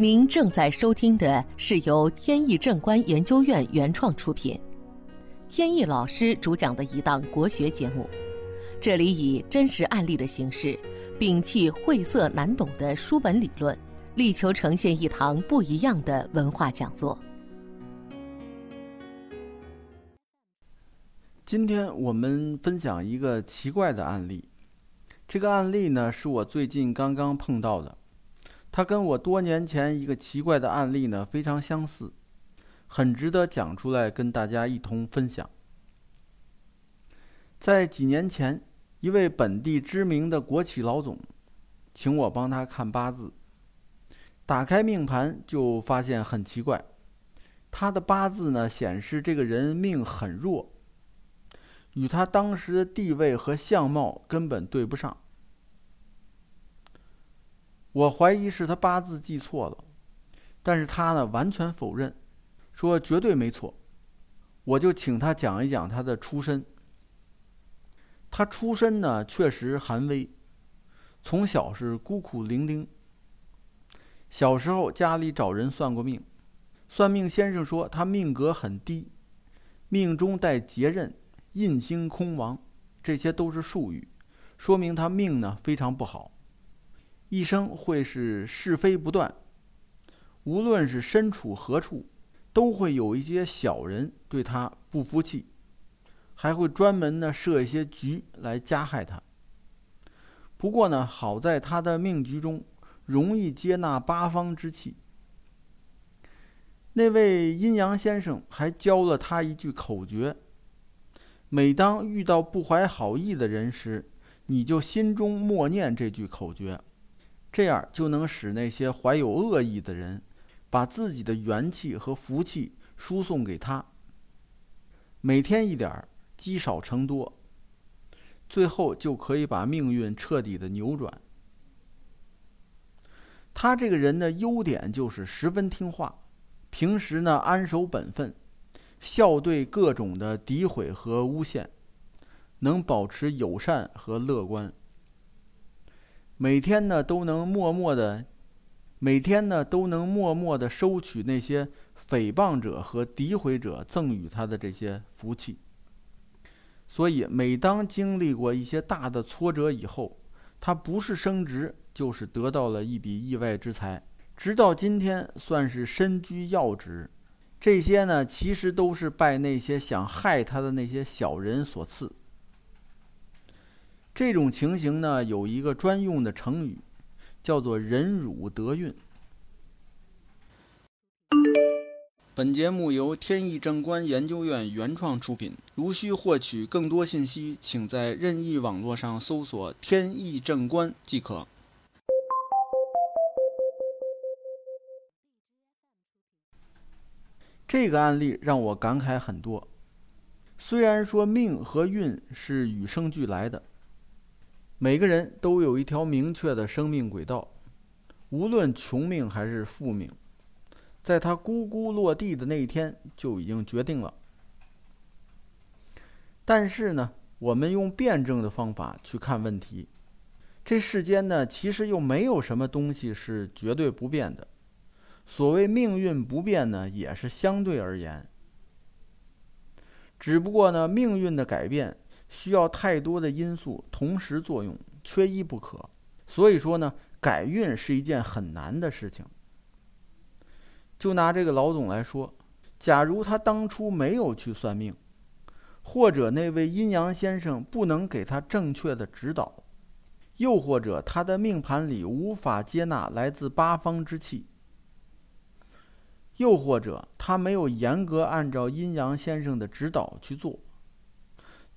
您正在收听的是由天意正观研究院原创出品，天意老师主讲的一档国学节目。这里以真实案例的形式，摒弃晦涩难懂的书本理论，力求呈现一堂不一样的文化讲座。今天我们分享一个奇怪的案例。这个案例呢，是我最近刚刚碰到的，它跟我多年前一个奇怪的案例呢非常相似，很值得讲出来跟大家一同分享。在几年前，一位本地知名的国企老总，请我帮他看八字。打开命盘就发现很奇怪，他的八字呢显示这个人命很弱。与他当时的地位和相貌根本对不上，我怀疑是他八字记错了，但是他呢完全否认，说绝对没错。我就请他讲一讲他的出身。他出身呢确实寒微，从小是孤苦伶仃。小时候家里找人算过命，算命先生说他命格很低，命中带劫刃。印星空亡，这些都是术语，说明他命呢非常不好，一生会是是非不断，无论是身处何处，都会有一些小人对他不服气，还会专门呢设一些局来加害他。不过呢，好在他的命局中容易接纳八方之气。那位阴阳先生还教了他一句口诀。每当遇到不怀好意的人时，你就心中默念这句口诀，这样就能使那些怀有恶意的人，把自己的元气和福气输送给他。每天一点，积少成多，最后就可以把命运彻底的扭转。他这个人的优点就是十分听话，平时呢安守本分。笑对各种的诋毁和诬陷，能保持友善和乐观。每天呢都能默默的，每天呢都能默默的收取那些诽谤者和诋毁者赠予他的这些福气。所以，每当经历过一些大的挫折以后，他不是升职，就是得到了一笔意外之财，直到今天算是身居要职。这些呢，其实都是拜那些想害他的那些小人所赐。这种情形呢，有一个专用的成语，叫做“忍辱得运”。本节目由天意正观研究院原创出品。如需获取更多信息，请在任意网络上搜索“天意正观”即可。这个案例让我感慨很多。虽然说命和运是与生俱来的，每个人都有一条明确的生命轨道，无论穷命还是富命，在他咕咕落地的那一天就已经决定了。但是呢，我们用辩证的方法去看问题，这世间呢，其实又没有什么东西是绝对不变的。所谓命运不变呢，也是相对而言。只不过呢，命运的改变需要太多的因素同时作用，缺一不可。所以说呢，改运是一件很难的事情。就拿这个老总来说，假如他当初没有去算命，或者那位阴阳先生不能给他正确的指导，又或者他的命盘里无法接纳来自八方之气。又或者他没有严格按照阴阳先生的指导去做，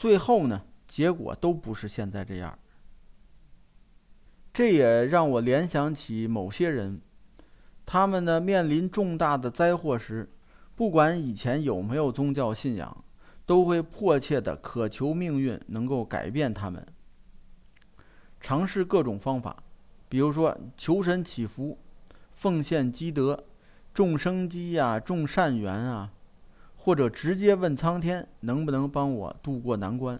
最后呢，结果都不是现在这样。这也让我联想起某些人，他们呢面临重大的灾祸时，不管以前有没有宗教信仰，都会迫切的渴求命运能够改变他们，尝试各种方法，比如说求神祈福、奉献积德。种生机呀，种善缘啊，或者直接问苍天能不能帮我渡过难关。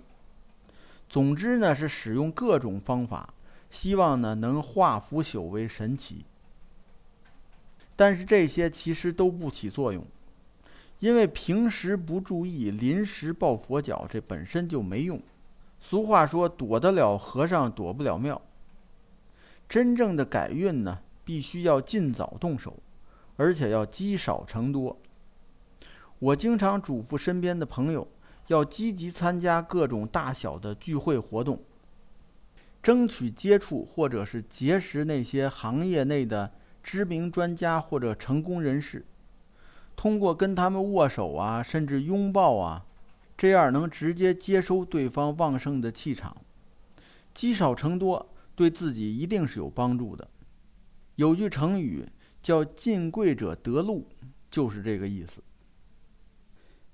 总之呢，是使用各种方法，希望呢能化腐朽为神奇。但是这些其实都不起作用，因为平时不注意，临时抱佛脚，这本身就没用。俗话说：“躲得了和尚躲不了庙。”真正的改运呢，必须要尽早动手，而且要积少成多。我经常嘱咐身边的朋友，要积极参加各种大小的聚会活动，争取接触或者是结识那些行业内的知名专家或者成功人士，通过跟他们握手啊，甚至拥抱啊。这样能直接接收对方旺盛的气场，积少成多，对自己一定是有帮助的。有句成语叫“进贵者得禄”，就是这个意思。